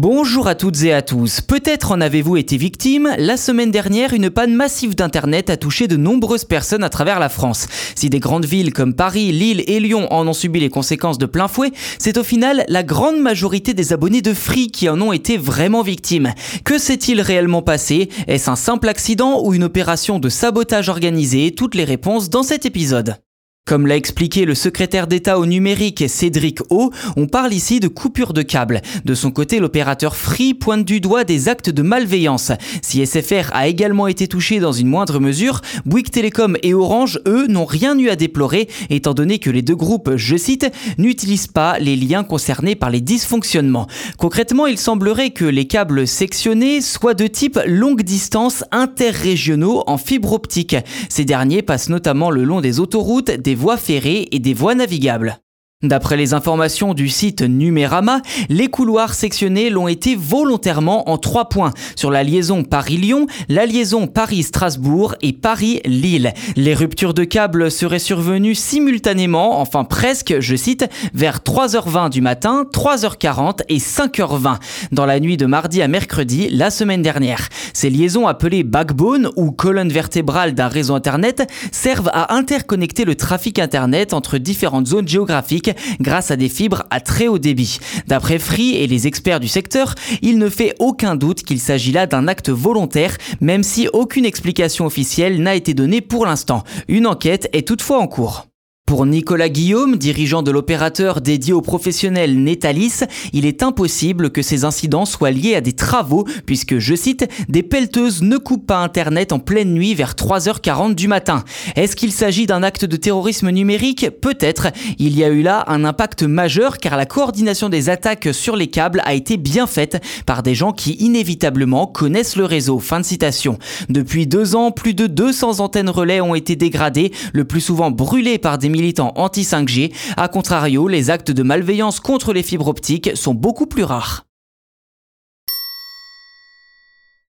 Bonjour à toutes et à tous. Peut-être en avez-vous été victime. La semaine dernière, une panne massive d'Internet a touché de nombreuses personnes à travers la France. Si des grandes villes comme Paris, Lille et Lyon en ont subi les conséquences de plein fouet, c'est au final la grande majorité des abonnés de Free qui en ont été vraiment victimes. Que s'est-il réellement passé? Est-ce un simple accident ou une opération de sabotage organisée? Toutes les réponses dans cet épisode. Comme l'a expliqué le secrétaire d'État au numérique Cédric O, on parle ici de coupure de câble. De son côté, l'opérateur Free pointe du doigt des actes de malveillance. Si SFR a également été touché dans une moindre mesure, Bouygues Télécom et Orange, eux, n'ont rien eu à déplorer, étant donné que les deux groupes, je cite, n'utilisent pas les liens concernés par les dysfonctionnements. Concrètement, il semblerait que les câbles sectionnés soient de type longue distance interrégionaux en fibre optique. Ces derniers passent notamment le long des autoroutes, des voies ferrées et des voies navigables. D'après les informations du site Numérama, les couloirs sectionnés l'ont été volontairement en trois points sur la liaison Paris-Lyon, la liaison Paris-Strasbourg et Paris-Lille. Les ruptures de câbles seraient survenues simultanément, enfin presque, je cite, vers 3h20 du matin, 3h40 et 5h20 dans la nuit de mardi à mercredi la semaine dernière. Ces liaisons appelées backbone ou colonne vertébrale d'un réseau internet servent à interconnecter le trafic internet entre différentes zones géographiques grâce à des fibres à très haut débit. D'après Free et les experts du secteur, il ne fait aucun doute qu'il s'agit là d'un acte volontaire, même si aucune explication officielle n'a été donnée pour l'instant. Une enquête est toutefois en cours. Pour Nicolas Guillaume, dirigeant de l'opérateur dédié aux professionnels Netalis, il est impossible que ces incidents soient liés à des travaux puisque, je cite, des pelleteuses ne coupent pas Internet en pleine nuit vers 3h40 du matin. Est-ce qu'il s'agit d'un acte de terrorisme numérique? Peut-être. Il y a eu là un impact majeur car la coordination des attaques sur les câbles a été bien faite par des gens qui inévitablement connaissent le réseau. Fin de citation. Depuis deux ans, plus de 200 antennes relais ont été dégradées, le plus souvent brûlées par des militants anti-5G. A contrario, les actes de malveillance contre les fibres optiques sont beaucoup plus rares.